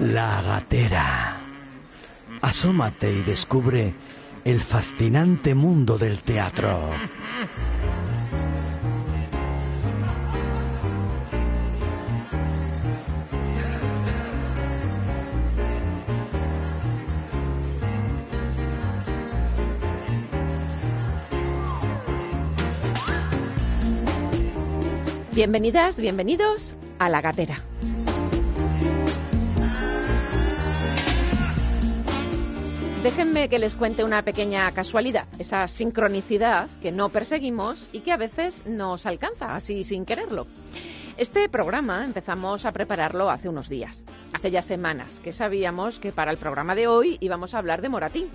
La gatera. Asómate y descubre el fascinante mundo del teatro. Bienvenidas, bienvenidos a La Gatera. Déjenme que les cuente una pequeña casualidad, esa sincronicidad que no perseguimos y que a veces nos alcanza así sin quererlo. Este programa empezamos a prepararlo hace unos días, hace ya semanas que sabíamos que para el programa de hoy íbamos a hablar de Moratín.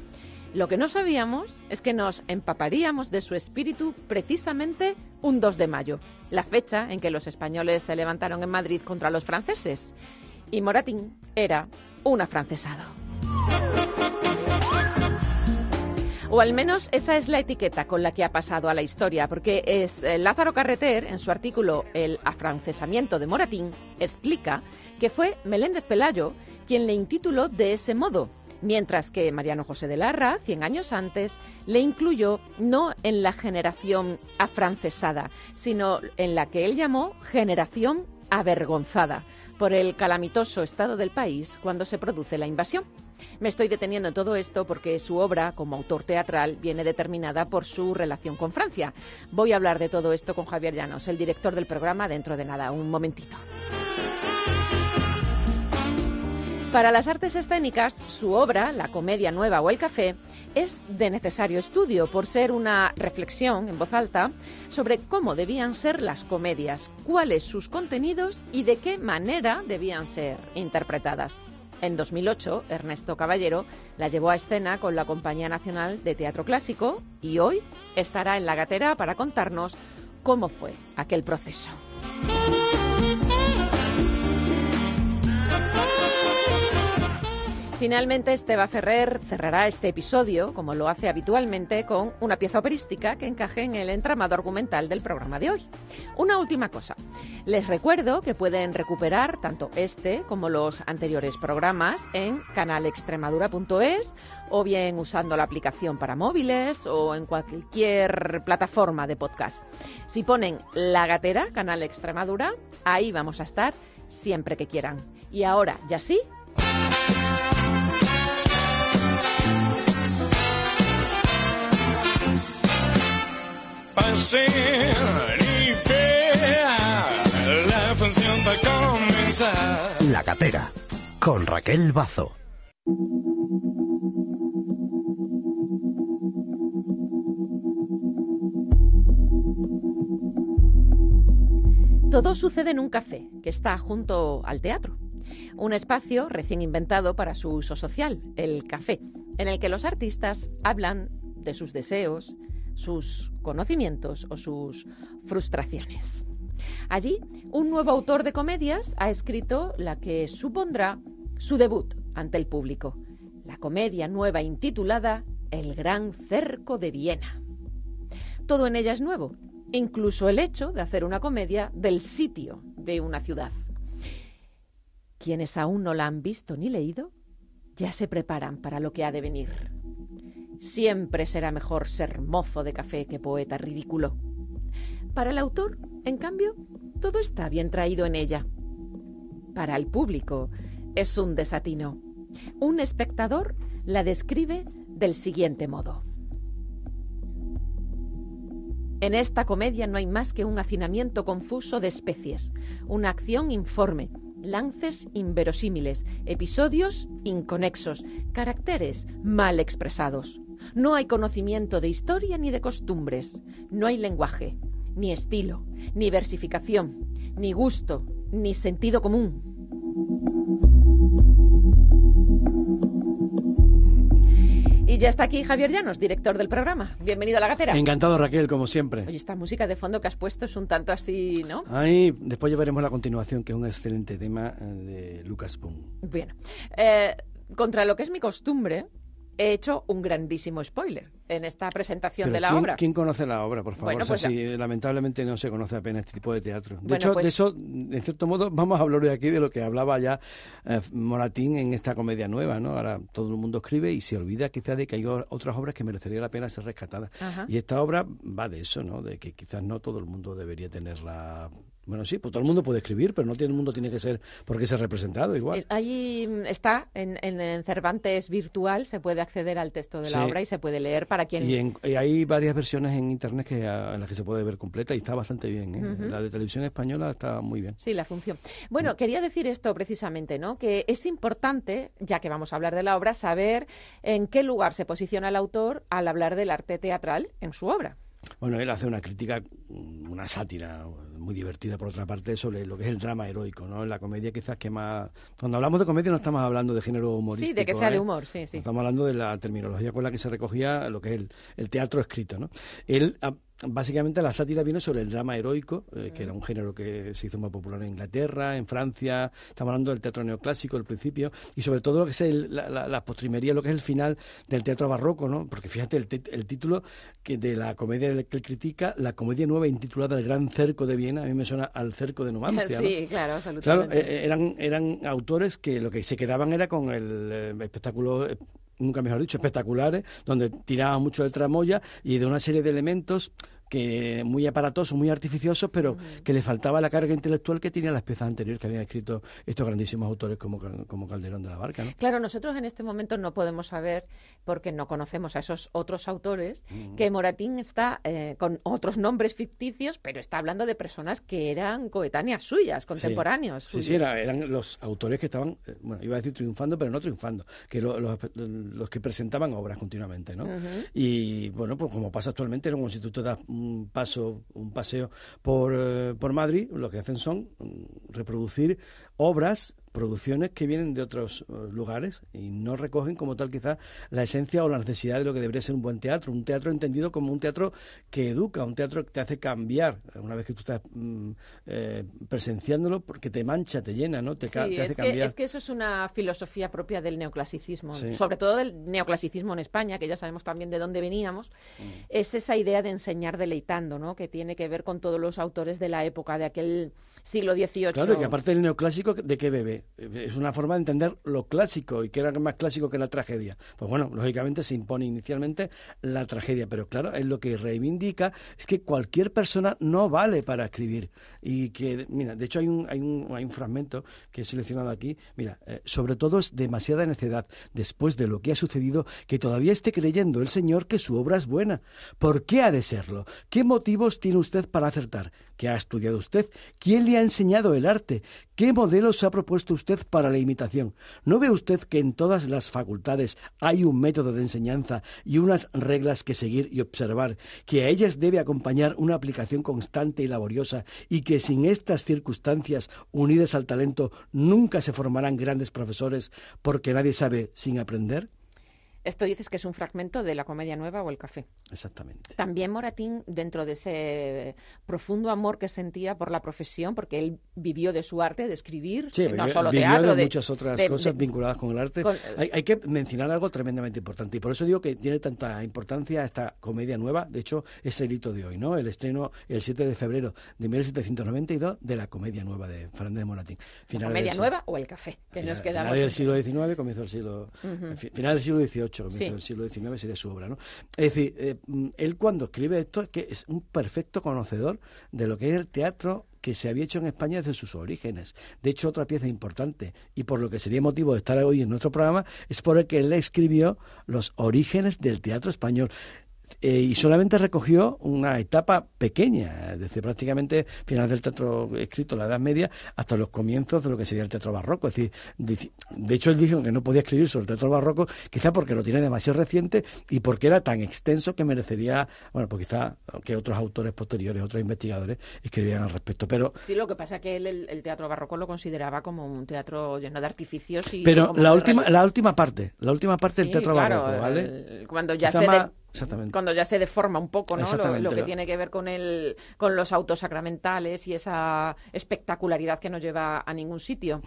Lo que no sabíamos es que nos empaparíamos de su espíritu precisamente un 2 de mayo, la fecha en que los españoles se levantaron en Madrid contra los franceses. Y Moratín era un afrancesado. O al menos esa es la etiqueta con la que ha pasado a la historia, porque es eh, Lázaro Carreter, en su artículo El afrancesamiento de Moratín, explica que fue Meléndez Pelayo quien le intituló de ese modo, mientras que Mariano José de Larra, 100 años antes, le incluyó no en la generación afrancesada, sino en la que él llamó generación avergonzada por el calamitoso estado del país cuando se produce la invasión. Me estoy deteniendo en todo esto porque su obra como autor teatral viene determinada por su relación con Francia. Voy a hablar de todo esto con Javier Llanos, el director del programa, dentro de nada, un momentito. Para las artes escénicas, su obra, La Comedia Nueva o El Café, es de necesario estudio por ser una reflexión en voz alta sobre cómo debían ser las comedias, cuáles sus contenidos y de qué manera debían ser interpretadas. En 2008, Ernesto Caballero la llevó a escena con la Compañía Nacional de Teatro Clásico y hoy estará en la gatera para contarnos cómo fue aquel proceso. Finalmente, Esteba Ferrer cerrará este episodio, como lo hace habitualmente, con una pieza operística que encaje en el entramado argumental del programa de hoy. Una última cosa. Les recuerdo que pueden recuperar tanto este como los anteriores programas en canalextremadura.es o bien usando la aplicación para móviles o en cualquier plataforma de podcast. Si ponen La Gatera, Canal Extremadura, ahí vamos a estar siempre que quieran. Y ahora, ya sí, la función va a comenzar. La Catera, con Raquel Bazo. Todo sucede en un café que está junto al teatro. Un espacio recién inventado para su uso social, el café, en el que los artistas hablan de sus deseos, sus conocimientos o sus frustraciones. Allí, un nuevo autor de comedias ha escrito la que supondrá su debut ante el público, la comedia nueva intitulada El Gran Cerco de Viena. Todo en ella es nuevo, incluso el hecho de hacer una comedia del sitio de una ciudad. Quienes aún no la han visto ni leído, ya se preparan para lo que ha de venir. Siempre será mejor ser mozo de café que poeta ridículo. Para el autor, en cambio, todo está bien traído en ella. Para el público, es un desatino. Un espectador la describe del siguiente modo. En esta comedia no hay más que un hacinamiento confuso de especies, una acción informe, lances inverosímiles, episodios inconexos, caracteres mal expresados. No hay conocimiento de historia ni de costumbres. No hay lenguaje, ni estilo, ni versificación, ni gusto, ni sentido común. Y ya está aquí Javier Llanos, director del programa. Bienvenido a La Gatera. Encantado, Raquel, como siempre. Oye, esta música de fondo que has puesto es un tanto así, ¿no? Ahí, después ya veremos la continuación, que es un excelente tema eh, de Lucas Poon. Bien. Eh, contra lo que es mi costumbre, he hecho un grandísimo spoiler en esta presentación Pero de la ¿quién, obra. ¿Quién conoce la obra, por favor? Bueno, O sea, pues la- si lamentablemente no se conoce apenas este tipo de teatro. De Bueno, hecho, pues- de eso, en cierto modo, vamos a hablar hoy aquí de lo que hablaba ya eh, Moratín en esta comedia nueva, ¿no? Ahora todo el mundo escribe y se olvida quizás de que hay otras obras que merecería la pena ser rescatadas. Ajá. Y esta obra va de eso, ¿no? De que quizás no todo el mundo debería tenerla... Bueno, sí, pues todo el mundo puede escribir, pero no todo el mundo tiene que ser porque ser representado igual. Eh, Ahí mm, está, en, Cervantes virtual, se puede acceder al texto de la Sí. obra y se puede leer para quien... Y, en- y hay varias versiones en internet que, a- en las que se puede ver completa y está bastante bien. ¿eh? La de televisión española está muy bien. Sí, la función. Bueno, quería decir esto precisamente, ¿no? Que es importante, ya que vamos a hablar de la obra, saber en qué lugar se posiciona el autor al hablar del arte teatral en su obra. Bueno, él hace una crítica, mm, una sátira muy divertida por otra parte sobre lo que es el drama heroico, ¿no? La comedia quizás que más... Cuando hablamos de comedia no estamos hablando de género humorístico. Sí, de que sea de ¿eh? humor, sí, sí. Estamos hablando de la terminología con la que se recogía lo que es el, el teatro escrito, ¿no? Él, ah, básicamente, la sátira viene sobre el drama heroico, eh, que era un género que se hizo muy popular en Inglaterra, en Francia, estamos hablando del teatro neoclásico al principio, y sobre todo lo que es el- la, la, la postrimería, lo que es el final del teatro barroco, ¿no? Porque fíjate, el, el título que de la comedia que él critica, la comedia nueva intitulada El Gran Cerco de Viena, a mí me suena al cerco de Numancia, claro, Claro, absolutamente. eh, eh, eran, eran autores que lo que se quedaban era con el eh, espectáculo, nunca mejor dicho, espectaculares, donde tiraban mucho del tramoya y de una serie de elementos que muy aparatosos, muy artificiosos, pero que le faltaba la carga intelectual que tenían las piezas anteriores que habían escrito estos grandísimos autores como, como Calderón de la Barca, ¿no? Claro, nosotros en este momento no podemos saber, porque no conocemos a esos otros autores, que Moratín está eh, con otros nombres ficticios, pero está hablando de personas que eran coetáneas suyas, contemporáneos. Sí, suyos. sí, era- eran los autores que estaban, eh, bueno, iba a decir triunfando, pero no triunfando, que lo- los, los que presentaban obras continuamente, ¿no? Y bueno, pues como pasa actualmente, en un instituto da un paso, un paseo por, eh, por Madrid, lo que hacen son mm, reproducir obras producciones que vienen de otros eh, lugares y no recogen como tal quizás la esencia o la necesidad de lo que debería ser un buen teatro, un teatro entendido como un teatro que educa, un teatro que te hace cambiar una vez que tú estás mm, eh, presenciándolo porque te mancha, te llena, ¿no? Te, ca- Sí, te hace es que, cambiar. es que eso es una filosofía propia del neoclasicismo, Sí. sobre todo del neoclasicismo en España, que ya sabemos también de dónde veníamos. Mm. Es esa idea de enseñar deleitando, ¿no? que tiene que ver con todos los autores de la época, de aquel siglo XVIII. Claro, que aparte del neoclásico, ¿de qué bebe? Es una forma de entender lo clásico y que era más clásico que la tragedia. Pues bueno, lógicamente se impone inicialmente la tragedia, pero claro, es lo que reivindica es que cualquier persona no vale para escribir. Y que, mira, de hecho hay un, hay un, hay un fragmento que he seleccionado aquí, mira, eh, sobre todo es demasiada necedad, después de lo que ha sucedido, que todavía esté creyendo el Señor que su obra es buena. ¿Por qué ha de serlo? ¿Qué motivos tiene usted para acertar? ¿Qué ha estudiado usted? ¿Quién le ha enseñado el arte? ¿Qué modelos ha propuesto usted para la imitación? ¿No ve usted que en todas las facultades hay un método de enseñanza y unas reglas que seguir y observar, que a ellas debe acompañar una aplicación constante y laboriosa y que sin estas circunstancias unidas al talento nunca se formarán grandes profesores porque nadie sabe sin aprender? Esto dices que es un fragmento de la comedia nueva o el café. Exactamente. También Moratín, dentro de ese profundo amor que sentía por la profesión, porque él vivió de su arte, de escribir, Sí, no vivió- solo vivió teatro, de, muchas otras de- cosas de- vinculadas con el arte. con- hay, hay que mencionar algo tremendamente importante y por eso digo que tiene tanta importancia esta comedia nueva. De hecho, es el hito de hoy, ¿no? El estreno el 7 de febrero de 1792 de la comedia nueva de Fernández de Moratín. la comedia nueva o el café, que final- nos quedamos. Finales del siglo XIX, comienzo del siglo... fi- Final del siglo XVIII, comienzo Sí. del siglo XIX sería su obra, ¿no? Es decir, eh, mm, él cuando escribe esto es que es un perfecto conocedor de lo que es el teatro que se había hecho en España desde sus orígenes. De hecho, otra pieza importante, y por lo que sería motivo de estar hoy en nuestro programa, es por el que él escribió los orígenes del teatro español. Eh, y solamente recogió una etapa pequeña, desde prácticamente finales del teatro escrito, la Edad Media, hasta los comienzos de lo que sería el teatro barroco. Es decir, de hecho él dijo que no podía escribir sobre el teatro barroco, quizá porque lo tiene demasiado reciente y porque era tan extenso que merecería, bueno, pues quizá que otros autores posteriores, otros investigadores, escribieran al respecto. Pero Sí, lo que pasa que él el, el teatro barroco lo consideraba como un teatro lleno de artificios y pero la última, la última parte, la última parte del teatro claro, barroco, ¿vale? el- cuando ya Quizá se de- exactamente. cuando ya se deforma un poco, ¿no? Lo, que tiene que ver con el con los autos sacramentales y esa espectacularidad que no lleva a ningún sitio.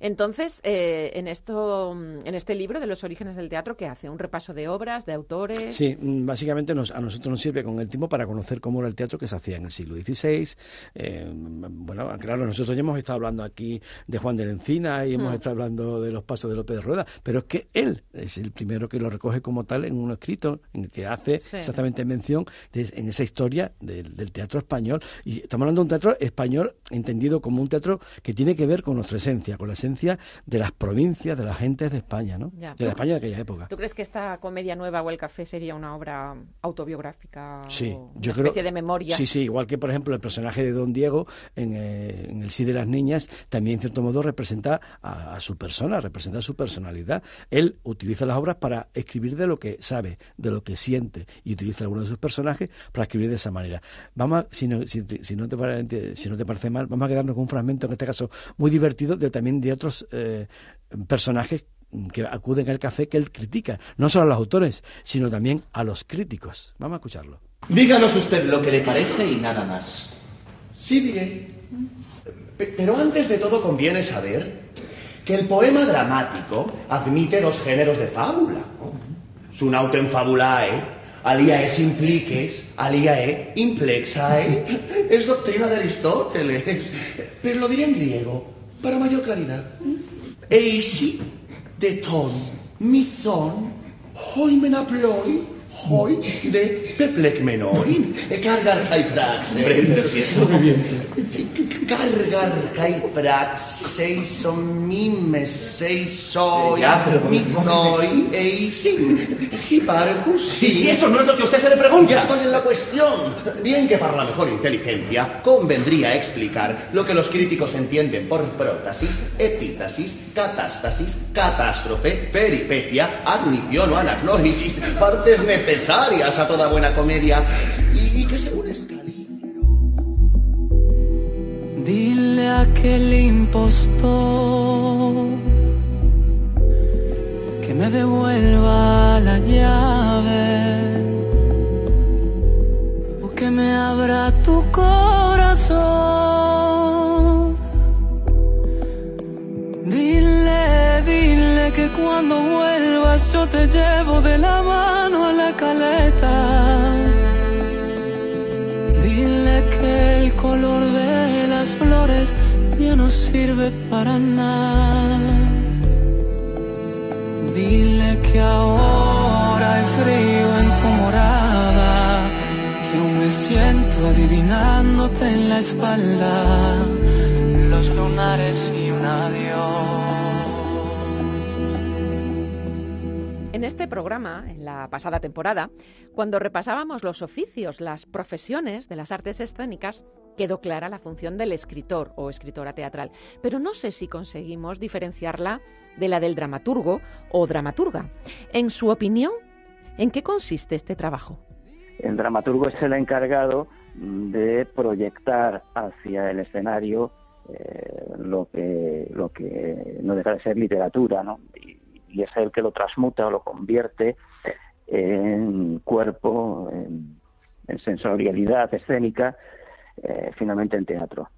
Entonces, eh, en, esto, en este libro de los orígenes del teatro, ¿qué hace? ¿Un repaso de obras, de autores? Sí, mm, básicamente nos, a nosotros nos sirve con el tiempo para conocer cómo era el teatro que se hacía en el siglo XVI. Eh, bueno, claro, nosotros ya hemos estado hablando aquí de Juan de la Encina y hemos mm. estado hablando de los pasos de López de Rueda, pero es que él es el primero que lo recoge como tal en un escrito en el que hace exactamente mención en esa historia del, teatro español. Y estamos hablando de un teatro español entendido como un teatro que tiene que ver con nuestra esencia, con la esencia de las provincias, de las gentes de España, ¿no? De la España de aquella época. ¿Tú crees que esta comedia nueva o el café sería una obra autobiográfica? Sí, yo una especie de memoria. Sí, sí, igual que por ejemplo el personaje de Don Diego en, eh, en El Sí de las Niñas, también en cierto modo representa a, a su persona, representa su personalidad. Él utiliza las obras para escribir de lo que sabe, de lo que siente, y utiliza algunos de sus personajes para escribir de esa manera. Vamos, si no, si, no te parece, si no te parece mal, vamos a quedarnos con un fragmento, en este caso muy divertido, de también de otros eh, personajes que acuden al café que él critica, no solo a los autores, sino también a los críticos. Vamos a escucharlo. Díganos usted lo que le parece y nada más. Sí, diré. Pero antes de todo conviene saber que el poema dramático admite dos géneros de fábula. Autem fabulae, aliae simpliques, aliae implexae. Es doctrina de Aristóteles, pero lo diré en griego, para mayor claridad. Eisi de ton, mizon, hoimenaploi, hoi de peplekmenoin, cargar prax. Pero si es muy bien cargar kai praxeison mimes seisoi mitoi eisin hiparcus sí si eso no es lo que usted se le pregunta. Ya estoy en la cuestión. Bien que para la mejor inteligencia convendría explicar lo que los críticos entienden por prótasis epítasis catástasis catástrofe peripecia admisión o anagnórisis partes necesarias a toda buena comedia. Y, que según Dile a aquel impostor que me devuelva la llave o que me abra tu corazón. Dile, dile que cuando vuelvas yo te llevo de la mano Dile que el color de flores ya no sirve para nada. Dile que ahora hay frío en tu morada, que aún me siento adivinándote en la espalda los lunares y programa, en la pasada temporada, cuando repasábamos los oficios, las profesiones de las artes escénicas, quedó clara la función del escritor o escritora teatral, pero no sé si conseguimos diferenciarla de la del dramaturgo o dramaturga. En su opinión, ¿en qué consiste este trabajo? El dramaturgo es el encargado de proyectar hacia el escenario eh, lo que no deja de ser literatura, ¿no? Es el que lo transmuta o lo convierte en cuerpo, en sensorialidad escénica eh, finalmente en teatro.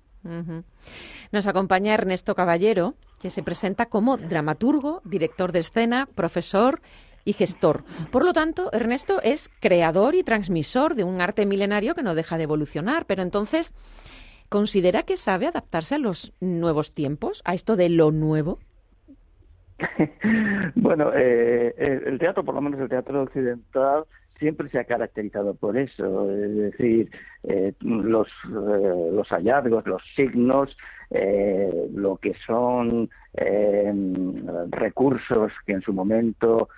Nos acompaña Ernesto Caballero, que se presenta como dramaturgo, director de escena, profesor y gestor. Por lo tanto, Ernesto es creador y transmisor de un arte milenario que no deja de evolucionar, pero entonces, ¿considera que sabe adaptarse a los nuevos tiempos, a esto de lo nuevo? bueno, eh, el teatro, por lo menos el teatro occidental, siempre se ha caracterizado por eso, es decir, eh, los, eh, hallazgos, los signos, eh, lo que son recursos que en su momento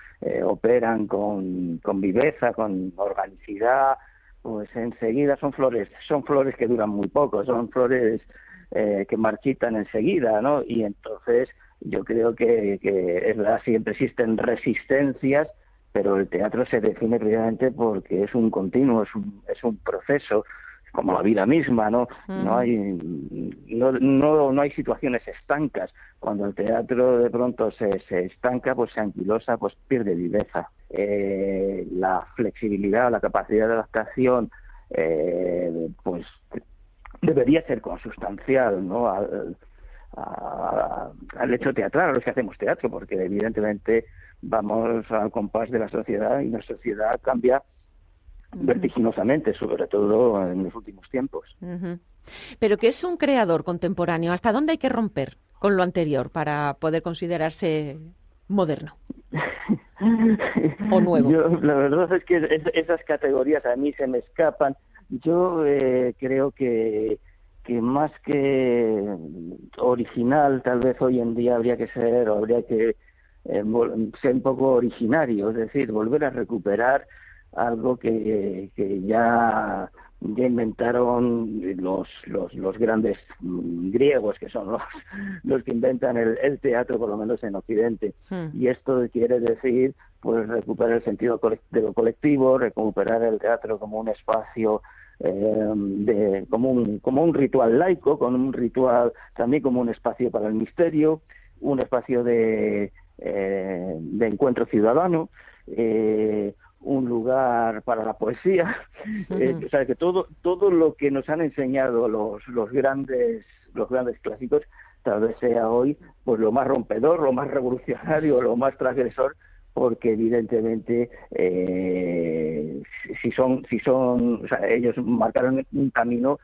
operan con, con viveza, con organicidad, pues enseguida son flores, son flores que duran muy poco, son flores que marchitan enseguida, ¿no? Y entonces yo creo que, que es verdad, siempre existen resistencias pero el teatro se define precisamente porque es un continuo, es un, es un proceso, como la vida misma, ¿no? No mm. hay no, no, no hay situaciones estancas. Cuando el teatro de pronto se, se estanca, pues se anquilosa, pues pierde viveza. Eh, la flexibilidad, la capacidad de adaptación eh, pues debería ser consustancial ¿no? al, al hecho teatral, a los que hacemos teatro, porque evidentemente vamos al compás de la sociedad y la sociedad cambia vertiginosamente, sobre todo en los últimos tiempos. Pero ¿qué es un creador contemporáneo? ¿Hasta dónde hay que romper con lo anterior para poder considerarse moderno? o nuevo. la verdad es que esas categorías a mí se me escapan. Yo eh, creo que, que más que original, tal vez hoy en día habría que ser, o habría que eh, ser un poco originario, es decir, volver a recuperar algo que, que ya ya inventaron los, los, los grandes mm, griegos, que son los, los que inventan el, el teatro, por lo menos en Occidente. Hmm. Y esto quiere decir pues recuperar el sentido de lo colectivo, recuperar el teatro como un espacio eh, de, como, un, como un ritual laico, con un ritual también como un espacio para el misterio, un espacio de, eh, de encuentro ciudadano, eh, un lugar para la poesía, eh, o sea que todo todo lo que nos han enseñado los los grandes los grandes clásicos tal vez sea hoy pues lo más rompedor, lo más revolucionario, lo más transgresor, porque evidentemente eh, si son si son o sea, ellos marcaron un camino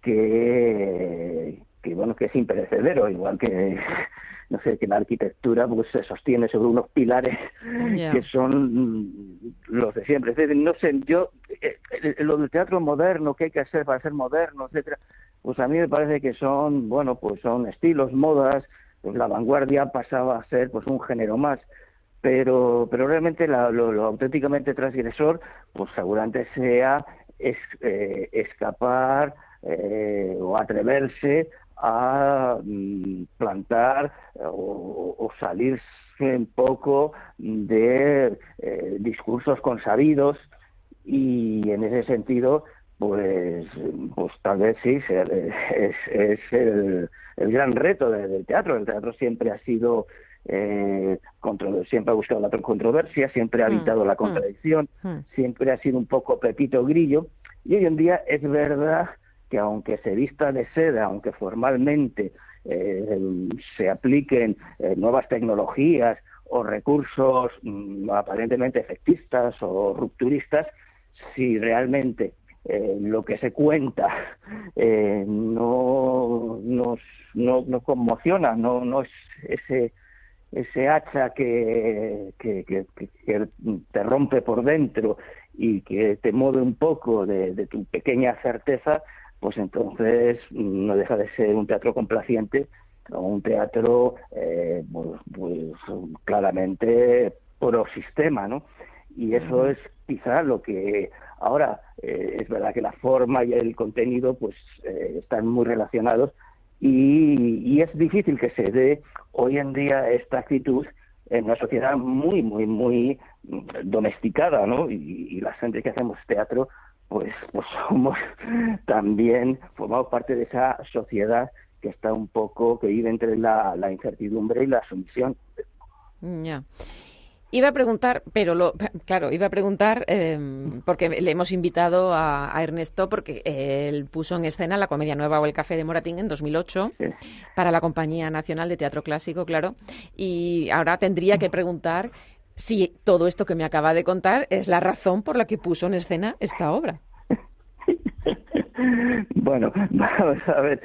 que que bueno que es imperecedero igual que no sé, que la arquitectura pues se sostiene sobre unos pilares que son los de siempre. Es decir, no sé, yo, eh, lo del teatro moderno, qué hay que hacer para ser moderno, etcétera, pues a mí me parece que son, bueno, pues son estilos, modas, pues la vanguardia pasaba a ser pues un género más pero pero realmente lo, auténticamente transgresor pues seguramente sea es, eh, escapar o atreverse a mm, plantar eh, o, salirse un poco de eh, discursos consabidos. Y en ese sentido pues pues tal vez sí es, es el, el, gran reto del teatro. El teatro siempre ha sido eh, siempre ha buscado la controversia siempre ha mm, evitado la mm, contradicción siempre ha sido un poco pepito grillo y hoy en día es verdad que aunque se vista de seda, aunque formalmente eh, se apliquen eh, nuevas tecnologías o recursos mm, aparentemente efectistas o rupturistas, si realmente eh, lo que se cuenta no, nos, no, no, conmociona, no, no es ese ese hacha que, que, que, te rompe por dentro y que te mueve un poco de tu pequeña certeza, pues entonces no deja de ser un teatro complaciente o un teatro eh, pues, pues, claramente pro sistema, ¿no? Y eso es quizá lo que ahora eh, es verdad que la forma y el contenido pues eh, están muy relacionados y, y, es difícil que se dé hoy en día esta actitud en una sociedad muy muy muy domesticada, ¿no? Y, y la gente que hacemos teatro pues, pues somos también, formamos parte de esa sociedad que está un poco, que vive entre la, incertidumbre y la sumisión. Ya. Iba a preguntar, pero lo, claro, iba a preguntar em, porque le hemos invitado a, Ernesto porque él puso en escena la comedia nueva o el Café de Moratín en 2008 para la Compañía Nacional de Teatro Clásico, claro. Y ahora tendría que preguntar si todo esto que me acaba de contar es la razón por la que puso en escena esta obra. Bueno, vamos a ver.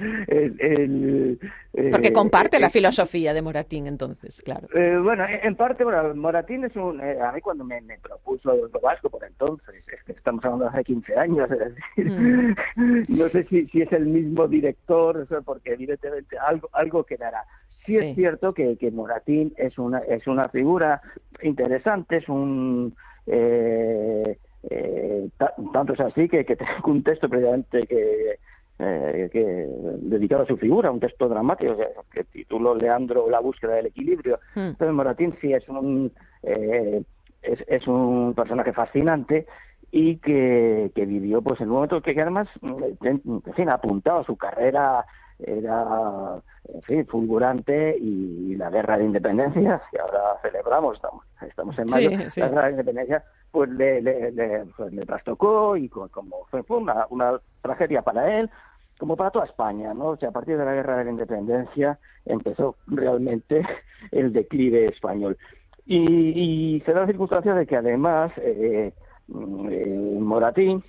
Porque comparte la filosofía de Moratín, entonces, claro. Eh, bueno, en parte, bueno, Moratín es un. Eh, a mí, cuando me, propuso el vasco por entonces, es que estamos hablando de hace 15 años, es decir, mm. no sé si, si es el mismo director, porque evidentemente algo, algo quedará. Sí, es cierto que, que, Moratín es una, es una figura interesante, es un... Eh, eh, tanto es así que, que tengo un texto previamente que, eh, que dedicado a su figura, un texto dramático que, titulo Leandro La búsqueda del equilibrio. Hmm. Entonces Moratín sí es un, es, es, un personaje fascinante y que, que vivió pues en un momento que, además en fin, ha apuntado a su carrera era en fin, fulgurante y la guerra de independencia, que ahora celebramos, estamos, estamos en mayo, la guerra de independencia pues le, le, pues trastocó y como fue, una, una tragedia para él, como para toda España, ¿no? O sea, a partir de la Guerra de la Independencia empezó realmente el declive español. Y, se da la circunstancia de que además eh, eh, Moratín,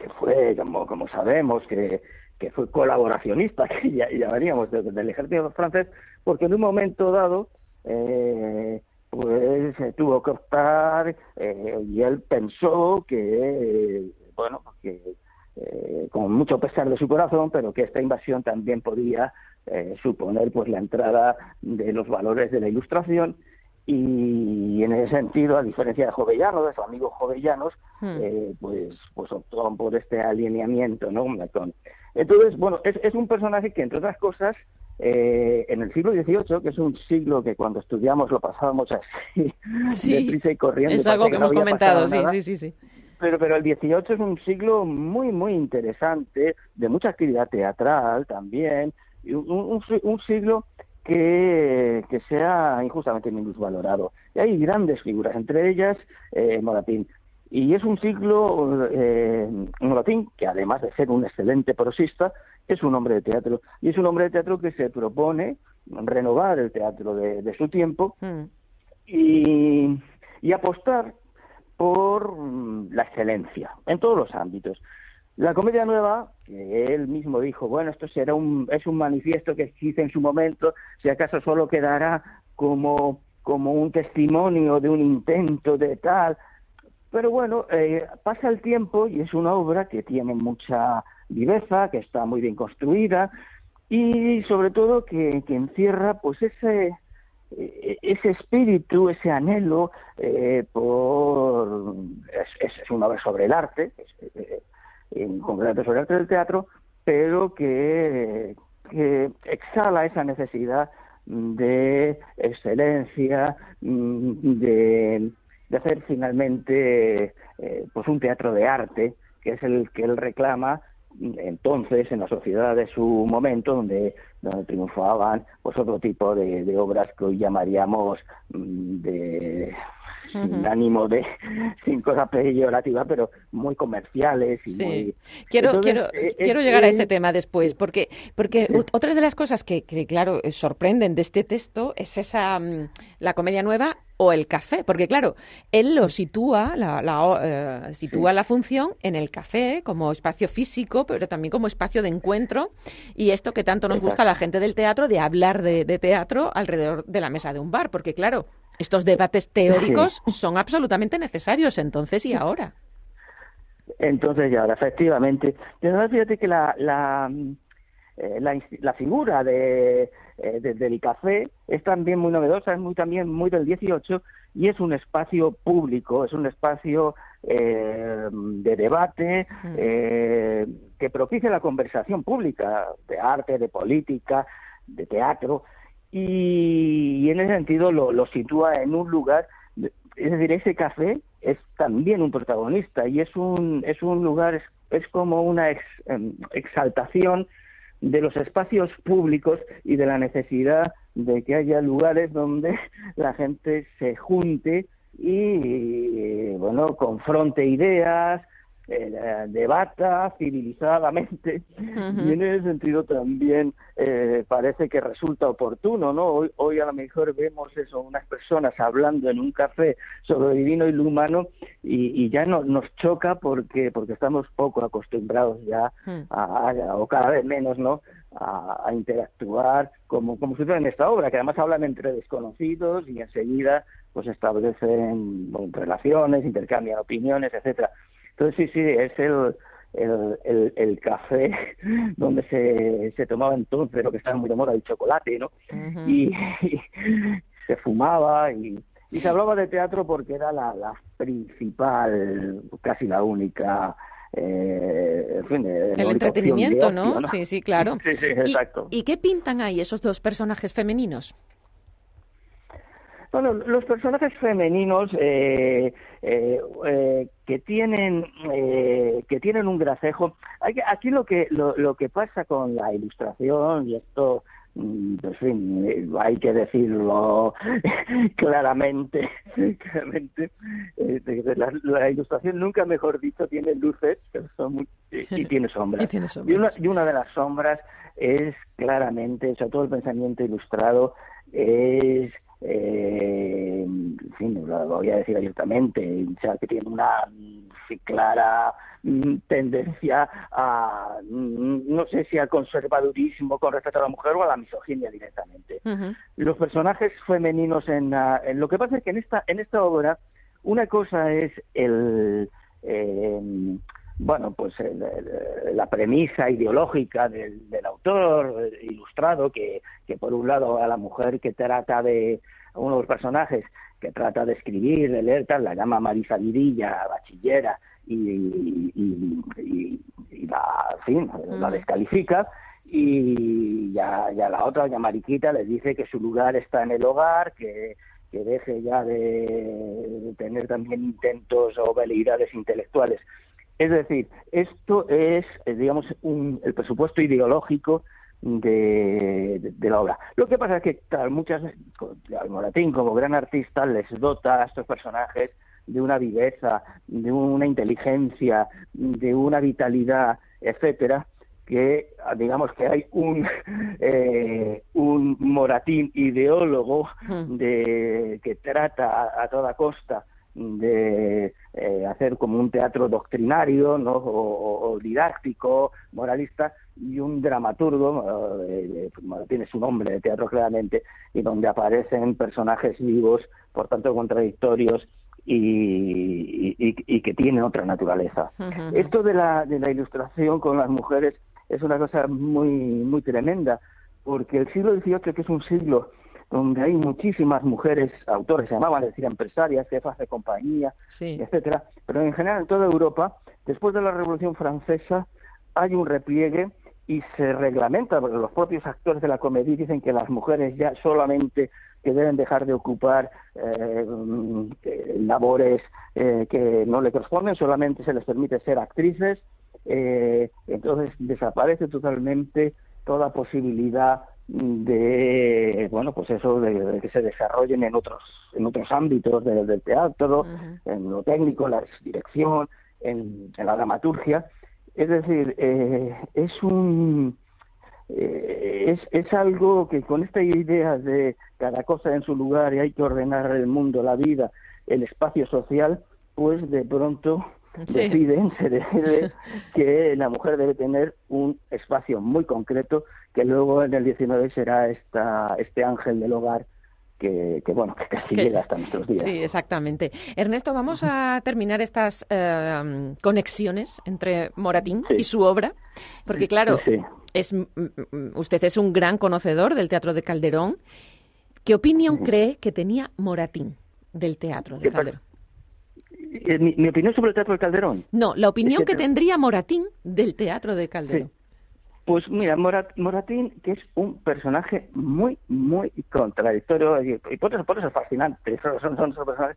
que fue, como, como sabemos, que, que fue colaboracionista, que ya, llamaríamos del ejército francés, porque en un momento dado eh, pues se tuvo que optar eh, y él pensó que, bueno, que eh, con mucho pesar de su corazón, pero que esta invasión también podía eh, suponer pues la entrada de los valores de la Ilustración y en ese sentido, a diferencia de Jovellano, de su amigo Jovellanos, hmm. eh, pues, pues optó por este alineamiento, ¿no? Entonces, bueno, es, es un personaje que, entre otras cosas, eh, en el siglo XVIII, que es un siglo que cuando estudiamos lo pasábamos así, sí, y corriendo. Es algo que, hemos comentado, sí, sí, sí, sí. Pero, pero el XVIII es un siglo muy, muy interesante, de mucha actividad teatral también, y un, un, siglo que, que sea injustamente minusvalorado. Y hay grandes figuras, entre ellas eh, Moratín. Y es un siglo, eh, Moratín, que además de ser un excelente prosista, es un hombre de teatro. Y es un hombre de teatro que se propone renovar el teatro de, su tiempo mm. y, y apostar por la excelencia en todos los ámbitos. La comedia nueva, que él mismo dijo, bueno, esto será un, es un manifiesto que existe en su momento, si acaso solo quedará como, como un testimonio de un intento de tal. Pero bueno, eh, pasa el tiempo y es una obra que tiene mucha viveza, que está muy bien construida y sobre todo que, encierra pues ese, e-, ese espíritu, ese anhelo eh, por... Es, una obra sobre el arte, eh, en concreto sobre el arte del teatro, pero que, que exhala esa necesidad de excelencia, de, de hacer finalmente eh, pues un teatro de arte, que es el que él reclama entonces en la sociedad de su momento donde, donde triunfaban pues otro tipo de, de obras que hoy llamaríamos mm, de sin ánimo de sin cosa peyorativa pero muy comerciales y muy quiero quiero eh, quiero llegar a ese tema después porque porque otra de las cosas que, que claro sorprenden de este texto es esa mm, la comedia nueva o el café, porque claro, él lo sitúa, la, la eh, sitúa la función en el café como espacio físico, pero también como espacio de encuentro y esto que tanto nos gusta a la gente del teatro de hablar de, teatro alrededor de la mesa de un bar, porque claro, estos debates teóricos son absolutamente necesarios entonces y ahora. Entonces y ahora, efectivamente. Fíjate que la, la, eh, la figura de eh, del café es también muy novedosa, es muy también muy del 18 y es un espacio público, es un espacio eh, de debate mm. eh, que propicia la conversación pública de arte, de política, de teatro y, en ese sentido lo, sitúa en un lugar, es decir, ese café es también un protagonista y es un es un lugar es, es como una em, exaltación de los espacios públicos y de la necesidad de que haya lugares donde la gente se junte y, bueno, confronte ideas, eh, debata civilizadamente y en ese sentido también eh, parece que resulta oportuno, ¿no? Hoy, hoy a lo mejor vemos eso, unas personas hablando en un café sobre lo divino y lo humano y, ya no, nos choca porque porque estamos poco acostumbrados ya hmm. a, o cada vez menos, ¿no? A, interactuar como, como sucede en esta obra, que además hablan entre desconocidos y enseguida pues establecen relaciones, intercambian opiniones, etcétera. Entonces sí, sí, es el, el, el, café donde se, se tomaba entonces lo que estaba muy de moda, el chocolate, ¿no? y, se fumaba y, y se hablaba de teatro porque era la, la principal, casi la única eh, el entretenimiento, ¿no? Sí, sí, claro. Sí, sí, exacto. ¿Y, qué pintan ahí esos dos personajes femeninos? Bueno, los personajes femeninos eh, eh, eh, que tienen eh, que tienen un gracejo. Aquí lo que lo, lo, que pasa con la ilustración y esto mm, pues, fin, eh, hay que decirlo claramente, claramente, la, ilustración nunca mejor dicho tiene luces son y, tiene sombras. y, una, y una de las sombras es claramente, o sea, todo el pensamiento ilustrado es eh, en fin, lo voy a decir abiertamente, o sea, que tiene una clara mm, tendencia a, mm, no sé si al conservadurismo con respecto a la mujer o a la misoginia directamente. Los personajes femeninos en, en, lo que pasa es que en esta en esta obra una cosa es el eh, bueno, pues la premisa ideológica del, autor ilustrado, que, que, por un lado a la mujer que trata de, uno de los personajes que trata de escribir, de leer, tal, la llama Marisa Vidilla, bachillera, y, y, la, fin, la mm. descalifica, y ya, ya la otra, ya Mariquita, le dice que su lugar está en el hogar, que que deje ya de tener también intentos o veleidades intelectuales. Es decir, esto es, eh, digamos, el presupuesto ideológico de, la obra. Lo que pasa es que claro, muchas al Moratín como gran artista les dota a estos personajes de una viveza, de una inteligencia, de una vitalidad, etcétera, que digamos que hay un eh, un Moratín ideólogo hmm. de que trata a toda costa de eh, hacer como un teatro doctrinario ¿no? o, didáctico, moralista, y un dramaturgo, eh, eh, tiene su nombre de teatro claramente, y donde aparecen personajes vivos, por tanto contradictorios, y, y, que tienen otra naturaleza. Esto de la, de la ilustración con las mujeres es una cosa muy, muy tremenda, porque el siglo XVIII, que es un siglo donde hay muchísimas mujeres autores, se llamaban, es decir, empresarias, jefas de compañía, etcétera, pero en general en toda Europa, después de la Revolución Francesa, hay un repliegue y se reglamenta, porque los propios actores de la comedia dicen que las mujeres ya solamente que deben dejar de ocupar eh, labores eh, que no le corresponden, solamente se les permite ser actrices, eh, entonces desaparece totalmente toda posibilidad de bueno pues eso de, que se desarrollen en otros en otros ámbitos del teatro en lo técnico la dirección en, la dramaturgia. Es decir eh, es un eh, es, es algo que con esta idea de cada cosa en su lugar y hay que ordenar el mundo la vida el espacio social pues de pronto deciden, se decide que la mujer debe tener un espacio muy concreto que luego en el 19 será esta, este ángel del hogar que, bueno, que casi llega hasta nuestros días. Sí, exactamente. Ernesto, vamos a terminar estas eh, conexiones entre Moratín y su obra, porque claro, es, usted es un gran conocedor del teatro de Calderón. ¿Qué opinión cree que tenía Moratín del teatro de Calderón? Eh, mi, opinión sobre el Teatro de Calderón. No, la opinión que, tendría Moratín del Teatro de Calderón. Pues mira, Moratín, que es un personaje muy, muy contradictorio, y, por, eso, es fascinante, son, son, personajes.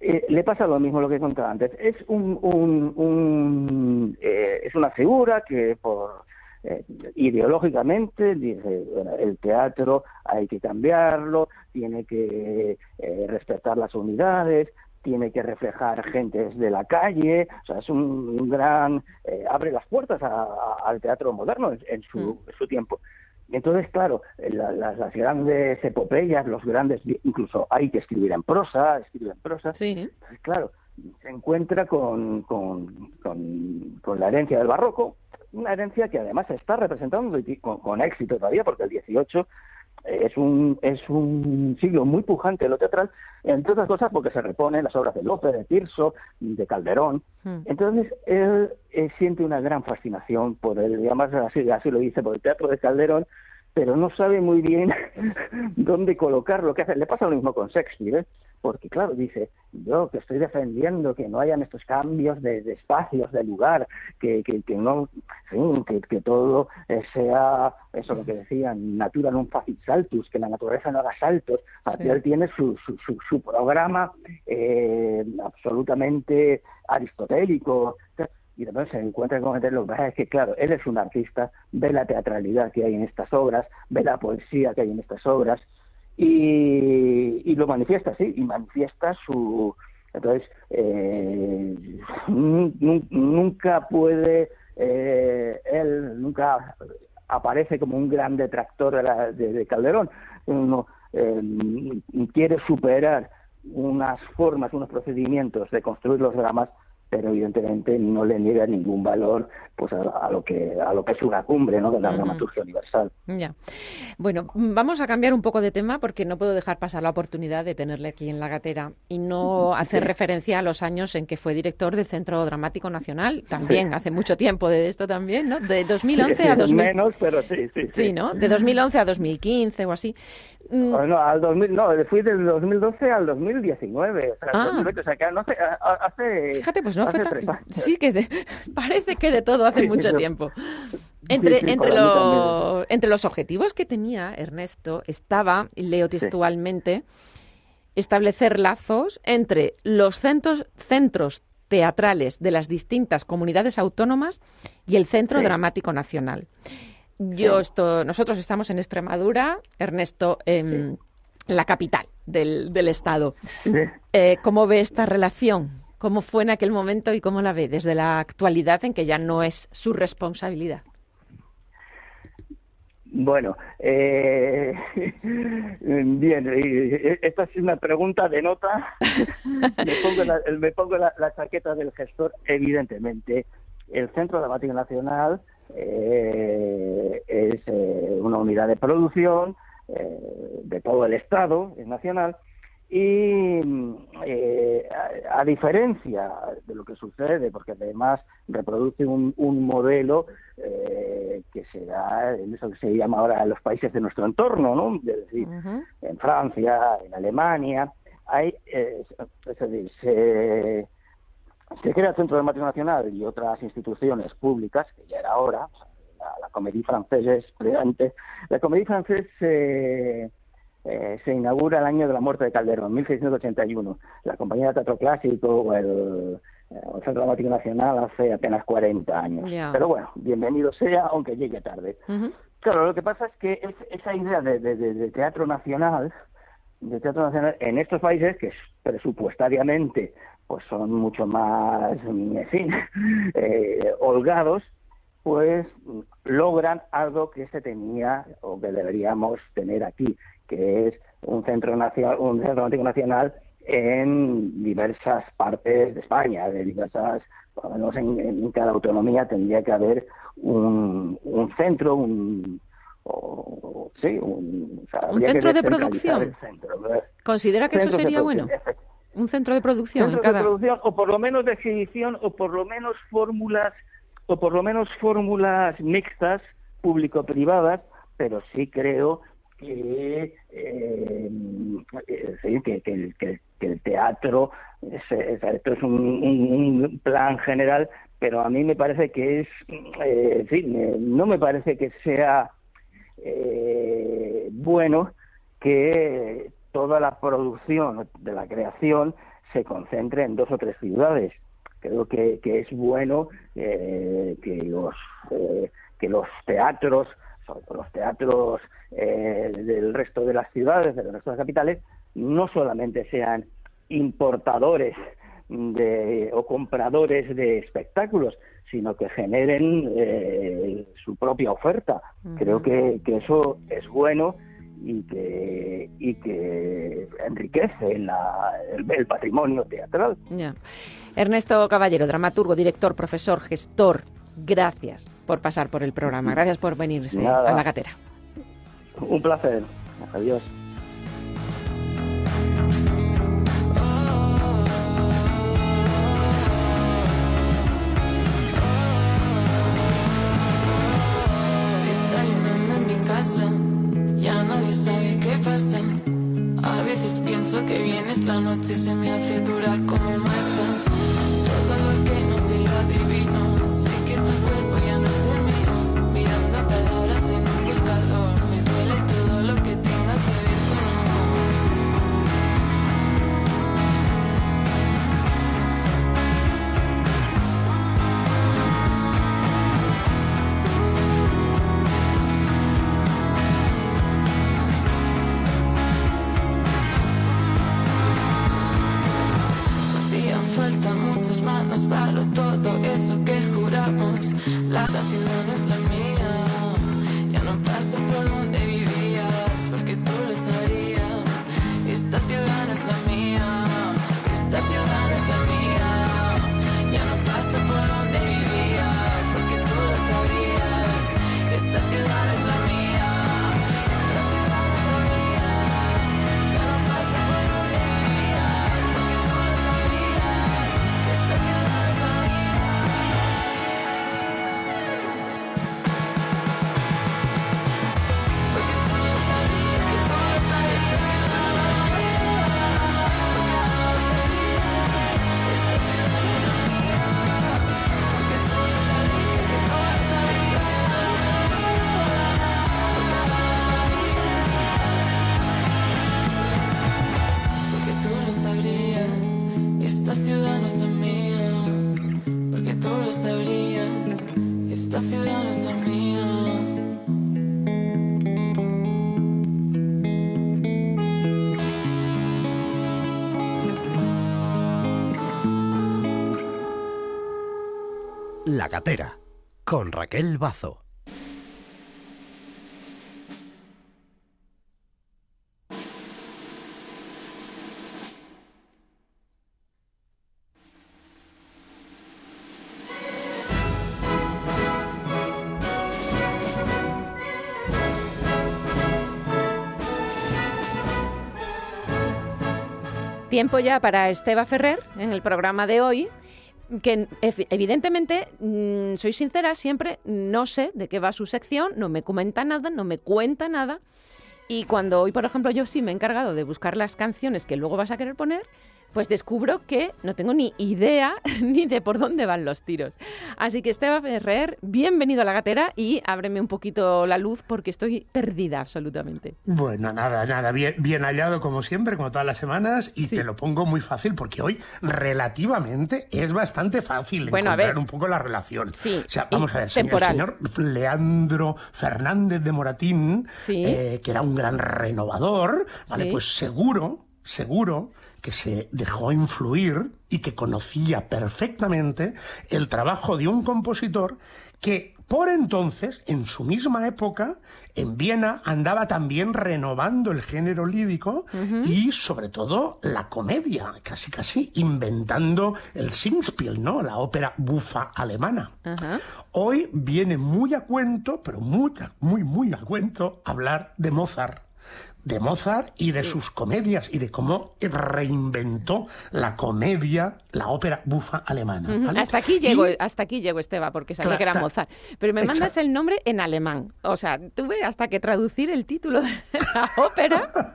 Eh, le pasa lo mismo lo que he contado antes. Es un, un, eh, es una figura que por ideológicamente dice bueno, el teatro hay que cambiarlo, tiene que respetar las unidades, tiene que reflejar gentes de la calle, o sea, es un, gran, eh, abre las puertas al teatro moderno en, su, mm. su, tiempo. Entonces, claro, las, grandes epopeyas, los grandes, incluso hay que escribir en prosa, escribir en prosa. Sí. claro, se encuentra con, con, con, la herencia del barroco, una herencia que además se está representando con, con éxito todavía, porque el 18 es un, es un siglo muy pujante lo teatral, entre otras cosas porque se reponen las obras de López, de Tirso, de Calderón. Hmm. Entonces, él, siente una gran fascinación por el, digamos, así, así lo dice, por el teatro de Calderón, pero no sabe muy bien dónde colocar lo que hace. Le pasa lo mismo con Shakespeare, ¿eh? porque claro, dice, yo que estoy defendiendo que no hayan estos cambios de, espacios, de lugar, que, que, que no, que, que, todo eh, sea, eso lo que decían, natura non facit saltus, que la naturaleza no haga saltos. Sí. Él tiene su, su, su, programa eh, absolutamente aristotélico. Y después se encuentra con lo que pasa es que, claro, él es un artista, ve la teatralidad que hay en estas obras, ve la poesía que hay en estas obras, y, lo manifiesta, sí, y manifiesta su... Entonces, eh, nunca puede, eh, él nunca aparece como un gran detractor de, Calderón. Uno eh, quiere superar unas formas, unos procedimientos de construir los dramas pero evidentemente no le niega ningún valor pues a, lo que a lo que es una cumbre ¿no? de la dramaturgia universal. Ya. Bueno, vamos a cambiar un poco de tema porque no puedo dejar pasar la oportunidad de tenerle aquí en la gatera y no hacer referencia a los años en que fue director del Centro Dramático Nacional, también hace mucho tiempo de esto también, ¿no? De 2011 a 2000... Menos, pero sí, sí, sí. ¿no? De 2011 a 2015 o así. Mm. No, al 2000, no, fui del 2012 al 2019. O sea, ah. o sea que no sé, hace. Fíjate, pues no fue tan. Sí, que parece que de todo hace mucho tiempo. Entre, entre, entre los objetivos que tenía Ernesto estaba, leo textualmente, establecer lazos entre los centros, centros teatrales de las distintas comunidades autónomas y el Centro Dramático Nacional. Yo esto, nosotros estamos en Extremadura, Ernesto en la capital del, del estado. Eh, ¿Cómo ve esta relación? ¿Cómo fue en aquel momento y cómo la ve desde la actualidad en que ya no es su responsabilidad? Bueno, eh, bien, eh, esta es una pregunta de nota. me pongo, la, me pongo la, la, chaqueta del gestor, evidentemente. El Centro Dramático Nacional eh, es eh, una unidad de producción eh, de todo el Estado, es nacional, y a, diferencia de lo que sucede, porque además reproduce un, modelo que se da en eso que se llama ahora los países de nuestro entorno, ¿no? Es decir, en Francia, en Alemania, hay, es decir, se se crea el Centro Dramático Nacional y otras instituciones públicas, que ya era hora, la, la Comédie Française es La Comédie Française se, eh, se inaugura el año de la muerte de Calderón, 1681. La Compañía de Teatro Clásico o el, eh, Centro Dramático Nacional hace apenas 40 años. Pero bueno, bienvenido sea, aunque llegue tarde. Claro, lo que pasa es que esa idea de, de, teatro nacional de teatro nacional en estos países que presupuestariamente pues son mucho más, en fin, eh, holgados, pues logran algo que se tenía o que deberíamos tener aquí, que es un centro nacional, un centro nacional en diversas partes de España, de diversas, por lo menos en, cada autonomía tendría que haber un, un centro, un, sí, un, centro de producción. ¿Considera que eso sería bueno? un centro de producción o por lo menos de exhibición o por lo menos fórmulas o por lo menos fórmulas mixtas público privadas pero sí creo que, eh, que, que, el teatro esto es un, plan general pero a mí me parece que es eh, en fin no me parece que sea eh, bueno que toda la producción de la creación se concentre en dos o tres ciudades. Creo que, es bueno eh, que los eh, que los teatros, los teatros eh, del resto de las ciudades, del resto de las capitales, no solamente sean importadores de, o compradores de espectáculos, sino que generen su propia oferta. Creo que, que, eso es bueno y que, y que enriquece el, patrimonio teatral. Ernesto Caballero, dramaturgo, director, profesor, gestor, gracias por pasar por el programa, gracias por venirse a la gatera. Un placer. Adiós. La Gatera, con Raquel Bazo. Tiempo ya para Esteba Ferrer en el programa de hoy que evidentemente, mm, soy sincera, siempre no sé de qué va su sección, no me comenta nada, no me cuenta nada. Y cuando hoy, por ejemplo, yo sí me he encargado de buscar las canciones que luego vas a querer poner, pues descubro que no tengo ni idea ni de por dónde van los tiros. Así que Esteban Ferrer, bienvenido a la gatera y ábreme un poquito la luz porque estoy perdida absolutamente. Bueno, nada, nada, bien, bien hallado como siempre, como todas las semanas, y te lo pongo muy fácil porque hoy relativamente es bastante fácil bueno, encontrar un poco la relación. Sí, o sea, vamos a ver, el señor Leandro Fernández de Moratín, eh, que era un gran renovador, vale, pues seguro, seguro que se dejó influir y que conocía perfectamente el trabajo de un compositor que por entonces, en su misma época, en Viena andaba también renovando el género lírico y sobre todo la comedia, casi casi inventando el Singspiel, ¿no? La ópera bufa alemana. Hoy viene muy a cuento, pero muy, muy, muy a cuento, hablar de Mozart de Mozart y de sus comedias y de cómo reinventó la comedia, la ópera bufa alemana. Hasta aquí llego, hasta aquí llego, Esteba, porque sabía que era Mozart. Pero me mandas el nombre en alemán. O sea, tuve hasta que traducir el título de la ópera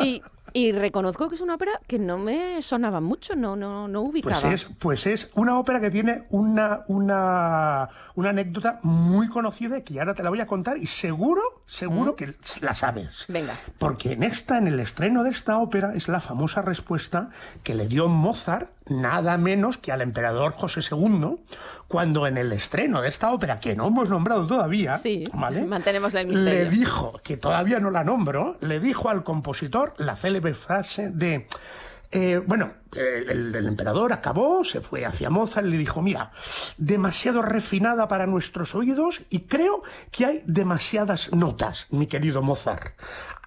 y y reconozco que es una ópera que no me sonaba mucho, no, no, no ubicaba. Pues es, pues es una ópera que tiene una, una, una anécdota muy conocida que ahora te la voy a contar y seguro, seguro ¿Mm? que la sabes. Venga. Porque en esta, en el estreno de esta ópera, es la famosa respuesta que le dio Mozart nada menos que al emperador José II, cuando en el estreno de esta ópera, que no hemos nombrado todavía, mantenemos el misterio. le dijo, que todavía no la nombro, le dijo al compositor la célebre frase de... Eh, bueno, el, el, emperador acabó, se fue hacia Mozart y le dijo, mira, demasiado refinada para nuestros oídos y creo que hay demasiadas notas, mi querido Mozart.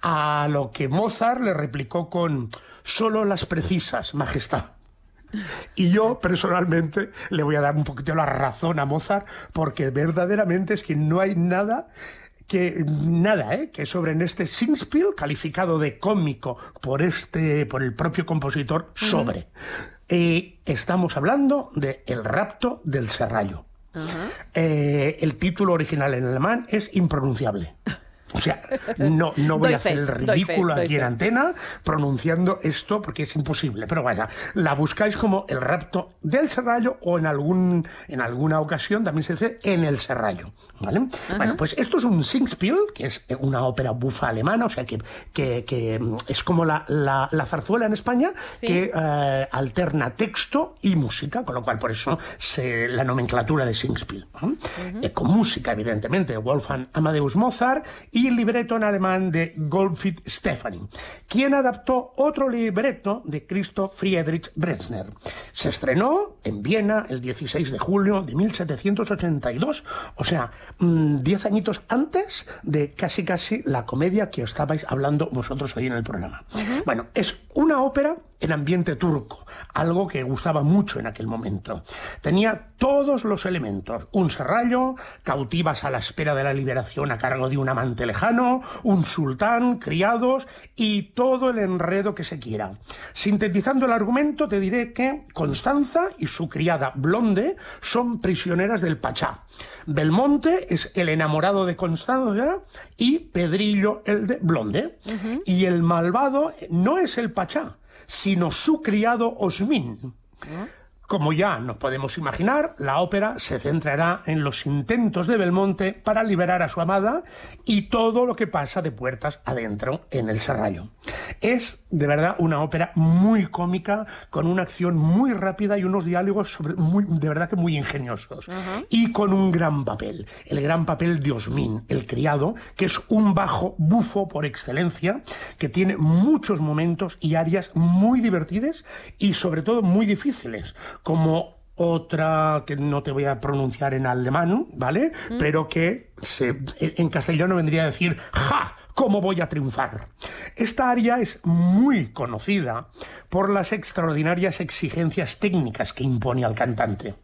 A lo que Mozart le replicó con, solo las precisas, Majestad. Y yo personalmente le voy a dar un poquito la razón a Mozart porque verdaderamente es que no hay nada que nada, ¿eh? que sobre en este Singspiel calificado de cómico por este por el propio compositor sobre. Estamos hablando de El rapto del serrallo. Eh, el título original en alemán es impronunciable. O sea, no, no voy a hacer el ridículo aquí en antena pronunciando esto porque es imposible. Pero vaya, la buscáis como el rapto del serrallo o en algún en alguna ocasión también se dice en el serrallo. ¿vale? Bueno, pues esto es un Singspiel, que es una ópera bufa alemana, o sea que, que, es como la, la, zarzuela en España, que eh, alterna texto y música, con lo cual por eso se, la nomenclatura de Singspiel. Eh, con música, evidentemente, Wolfgang Amadeus Mozart y y libreto en alemán de Goldfried Stefani, quien adaptó otro libreto de Christoph Friedrich Brezner. Se estrenó en Viena el 16 de julio de 1782, o sea, 10 mm, añitos antes de casi casi la comedia que os estabais hablando vosotros hoy en el programa. Bueno, es una ópera en ambiente turco, algo que gustaba mucho en aquel momento. Tenía todos los elementos, un serrallo, cautivas a la espera de la liberación a cargo de un amante lejano, un sultán, criados y todo el enredo que se quiera. Sintetizando el argumento, te diré que Constanza y su criada Blonde son prisioneras del Pachá. Belmonte es el enamorado de Constanza y Pedrillo el de Blonde. Y el malvado no es el Pachá, sino su criado Osmin. Como ya nos podemos imaginar, la ópera se centrará en los intentos de Belmonte para liberar a su amada y todo lo que pasa de puertas adentro en el serrallo. Es de verdad una ópera muy cómica, con una acción muy rápida y unos diálogos muy, de verdad que muy ingeniosos. Y con un gran papel, el gran papel de Osmin, el criado, que es un bajo bufo por excelencia, que tiene muchos momentos y áreas muy divertidas y sobre todo muy difíciles como otra que no te voy a pronunciar en alemán, ¿vale? Mm. Pero que se, en castellano vendría a decir ¡Ja! ¿Cómo voy a triunfar? Esta área es muy conocida por las extraordinarias exigencias técnicas que impone al cantante.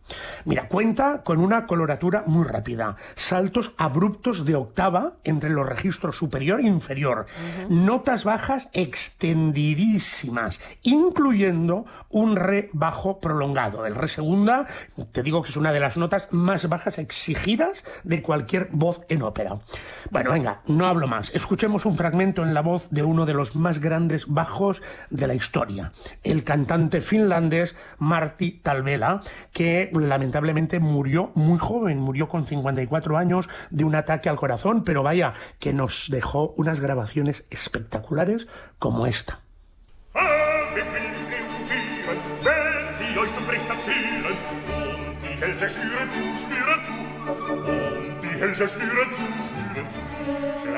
Mira, cuenta con una coloratura muy rápida, saltos abruptos de octava entre los registros superior e inferior, notas bajas extendidísimas, incluyendo un re bajo prolongado. El re segunda, te digo que es una de las notas más bajas exigidas de cualquier voz en ópera. Bueno, venga, no hablo más. Escuchemos un fragmento en la voz de uno de los más grandes bajos de la historia, el cantante finlandés Martti Talvela, que lamentablemente murió muy joven, murió con 54 años de un ataque al corazón, pero vaya, que nos dejó unas grabaciones espectaculares como esta.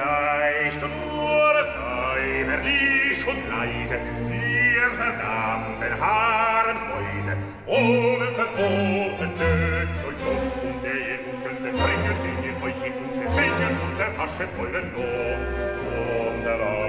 vielleicht nur sei verlich und leise ihr verdammten Haarensmäuse ohne sein oben Glück und Job und um der ihr uns könntet bringen sie in euch in unsere Finger und erhaschen euren Lohn. Und der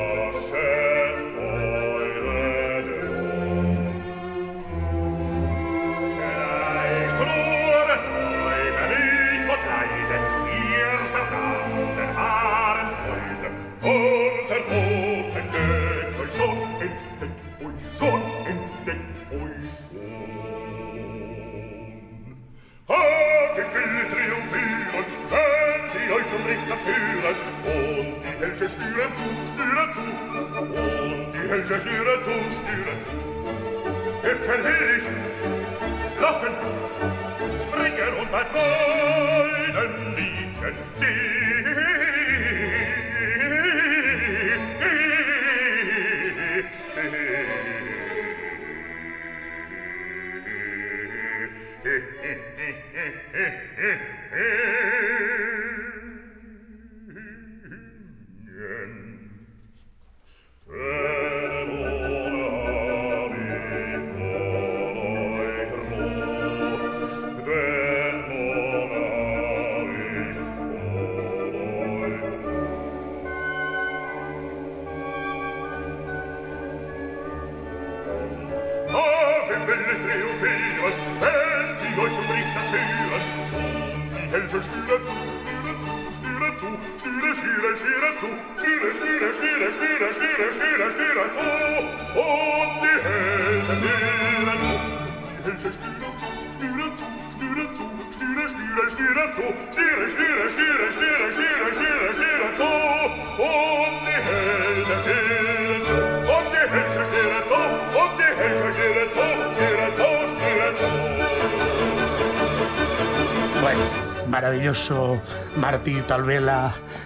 führen und die Hälse schnüren zu, schnüren zu und die Hälse schnüren zu, schnüren zu. Äpfel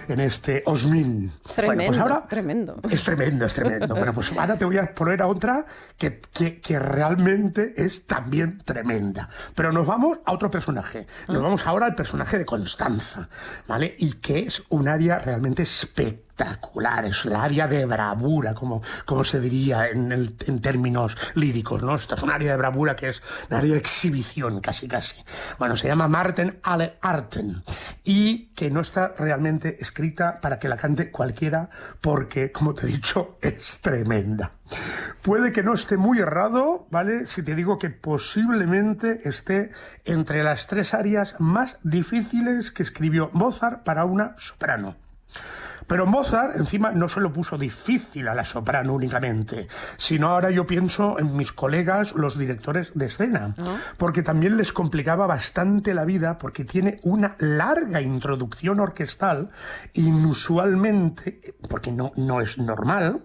en este Osmin. Tremendo, bueno, pues ahora tremendo. Es tremendo, es tremendo. bueno, pues ahora te voy a poner a otra que, que, que realmente es también tremenda. Pero nos vamos a otro personaje. Nos vamos ahora al personaje de Constanza, ¿vale? Y que es un área realmente espectacular, es el área de bravura, como, como se diría en, el- en términos líricos, ¿no? Esta es un área de bravura que es un área de exhibición, casi casi. Bueno, se llama Marten alle Arten y que no está realmente escrita para que la cante cualquiera porque, como te he dicho, es tremenda. Puede que no esté muy errado, ¿vale? Si te digo que posiblemente esté entre las tres áreas más difíciles que escribió Mozart para una soprano. Pero Mozart encima no se lo puso difícil a la soprano únicamente, sino ahora yo pienso en mis colegas, los directores de escena, porque también les complicaba bastante la vida porque tiene una larga introducción orquestal, inusualmente, porque no, no es normal,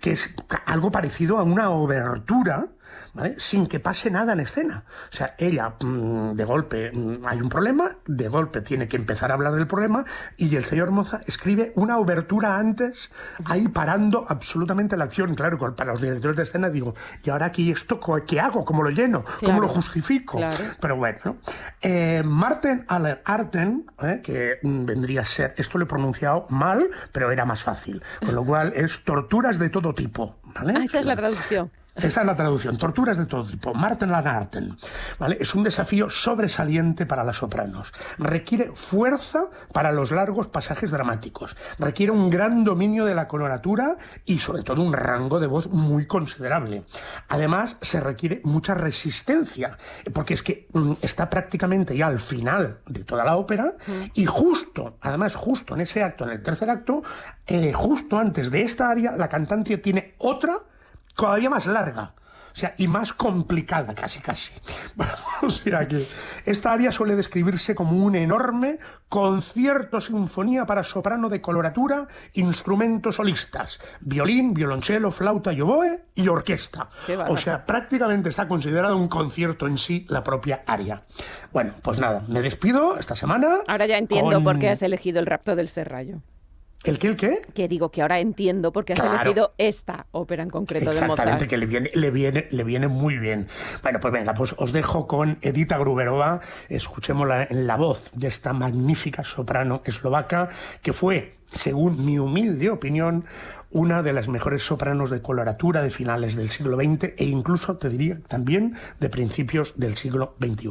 que es algo parecido a una obertura, ¿vale? sin que pase nada en escena. O sea, ella, mm, de golpe, mm, hay un problema, de golpe tiene que empezar a hablar del problema, y el señor Moza escribe una obertura antes, ahí parando absolutamente la acción. Claro, para los directores de escena digo, ¿y ahora aquí esto qué hago? ¿Cómo lo lleno? ¿Cómo Claro. lo justifico? Claro. Pero bueno, ¿no? Eh, Marten Aller Arten, ¿eh? que mm, vendría a ser, esto lo he pronunciado mal, pero era más fácil, con lo cual es torturas de todo tipo. ¿vale? Ah, esa es la traducción. Esa es la traducción. Torturas de todo tipo. Marten Van Arten. ¿Vale? Es un desafío sobresaliente para las sopranos. Requiere fuerza para los largos pasajes dramáticos. Requiere un gran dominio de la coloratura y sobre todo un rango de voz muy considerable. Además, se requiere mucha resistencia, porque es que mm, está prácticamente ya al final de toda la ópera y justo, además justo en ese acto, en el tercer acto, eh, justo antes de esta área, la cantante tiene otra todavía más larga. O sea, y más complicada, casi, casi. Bueno, o sea que esta área suele describirse como un enorme concierto sinfonía para soprano de coloratura, instrumentos solistas, violín, violonchelo, flauta y oboe y orquesta. O sea, prácticamente está considerado un concierto en sí la propia área. Bueno, pues nada, me despido esta semana. Ahora ya entiendo con- por qué has elegido el rapto del Serrallo. ¿El qué, el qué? Que digo que ahora entiendo por qué has Claro. elegido esta ópera en concreto de Exactamente, Mozart. que le viene, le, viene, le viene muy bien. Bueno, pues venga, pues os dejo con Edita Gruberova. Escuchémosla en la voz de esta magnífica soprano eslovaca, que fue, según mi humilde opinión, una de las mejores sopranos de coloratura de finales del siglo XX e incluso, te diría, también de principios del siglo XXI.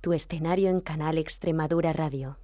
tu escenario en Canal Extremadura Radio.